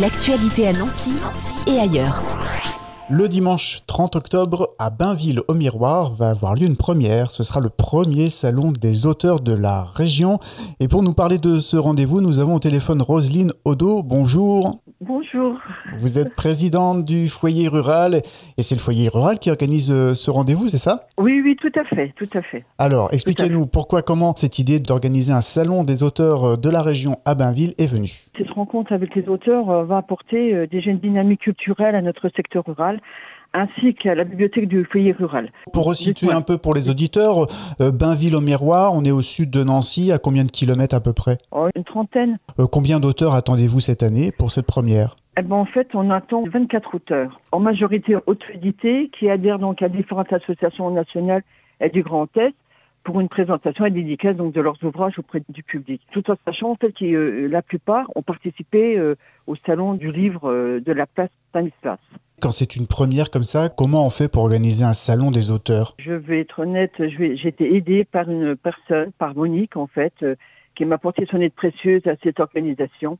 L'actualité à Nancy, et ailleurs. Le dimanche 30 octobre, à Bainville au Miroir, va avoir lieu une première. Ce sera le premier salon des auteurs de la région. Et pour nous parler de ce rendez-vous, nous avons au téléphone Roselyne Odo. Bonjour. Bonjour. Vous êtes présidente du foyer rural et c'est le foyer rural qui organise euh, ce rendez-vous, c'est ça? Oui, oui, tout à fait, tout à fait. Alors, expliquez-nous pourquoi, comment cette idée d'organiser un salon des auteurs euh, de la région à Bainville est venue? Cette rencontre avec les auteurs euh, va apporter des jeunes dynamiques culturelles à notre secteur rural ainsi qu'à la bibliothèque du foyer rural. Pour resituer un peu pour les auditeurs, Bainville au Miroir, on est au sud de Nancy, à combien de kilomètres à peu près? Oh, Une trentaine. combien d'auteurs attendez-vous cette année pour cette première? Eh ben, en fait, on attend 24 auteurs, en majorité auto-édités, qui adhèrent donc à différentes associations nationales et du Grand Est pour une présentation et dédicace donc de leurs ouvrages auprès du public. Tout en sachant en fait que euh, la plupart ont participé euh, au salon du livre euh, de la place Stanislas. Quand c'est une première comme ça, comment on fait pour organiser un salon des auteurs? Je vais être honnête, j'ai été aidée par une personne, par Monique en fait, qui m'a apporté son aide précieuse à cette organisation.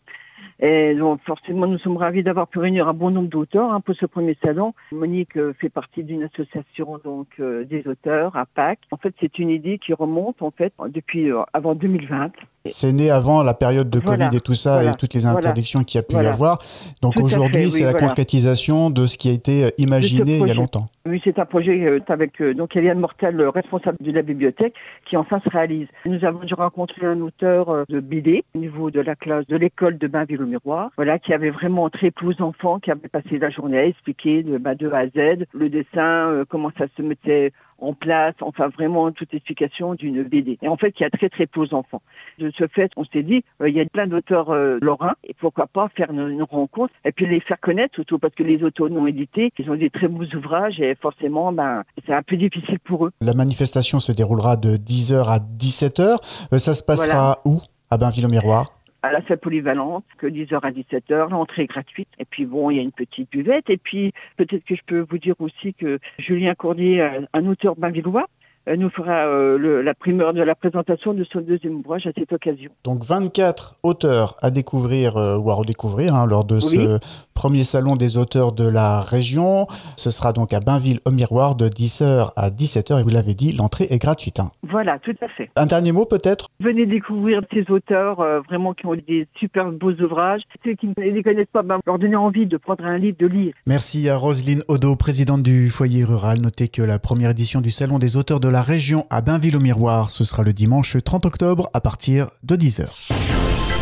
Et donc forcément, nous sommes ravis d'avoir pu réunir un bon nombre d'auteurs hein, pour ce premier salon. Monique euh, fait partie d'une association donc euh, des auteurs à Pâques. En fait, c'est une idée qui remonte en fait depuis euh, avant 2020. C'est né avant la période de Covid et tout ça et toutes les interdictions qu'il y a pu y avoir. Donc aujourd'hui, c'est la concrétisation de ce qui a été imaginé il y a longtemps. Oui, c'est un projet avec donc Eliane Mortel, responsable de la bibliothèque, qui enfin se réalise. Nous avons dû rencontrer un auteur de BD au niveau de la classe de l'école de Bainville miroir, voilà, qui avait vraiment très plus enfants, qui avait passé la journée à expliquer de, bah, de A à Z le dessin, euh, comment ça se mettait en place, enfin vraiment toute explication d'une BD. Et en fait, il y a très très peu aux enfants. De ce fait, on s'est dit, euh, il y a plein d'auteurs euh, lorrains, et pourquoi pas faire une, rencontre et puis les faire connaître, surtout parce que les auteurs non édités, ils ont des très beaux ouvrages et forcément, ben, c'est un peu difficile pour eux. La manifestation se déroulera de 10h à 17h. ça se passera où? À Bainville-au-Miroir à la salle polyvalente, que 10h à 17h, l'entrée est gratuite. Et puis bon, il y a une petite buvette. Et puis peut-être que je peux vous dire aussi que Julien Cordier, un auteur bainvillois, euh, nous fera euh, la primeur de la présentation de son deuxième ouvrage à cette occasion. Donc 24 auteurs à découvrir euh, ou à redécouvrir hein, lors de ce premier salon des auteurs de la région. Ce sera donc à Bainville au Miroir de 10h à 17h et vous l'avez dit, l'entrée est gratuite. Hein. Voilà, tout à fait. Un dernier mot peut-être? Venez découvrir ces auteurs vraiment qui ont des super beaux ouvrages. Ceux qui ne les connaissent pas, ben, leur donner envie de prendre un livre, de lire. Merci à Roselyne Odo, présidente du foyer rural. Notez que la première édition du salon des auteurs de la la région à Bainville-au-Miroir. Ce sera le dimanche 30 octobre à partir de 10h.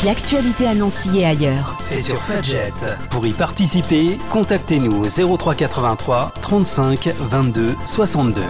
L'actualité à Nancy et ailleurs. C'est sur Fadjet. Pour y participer, contactez-nous au 0383 35 22 62.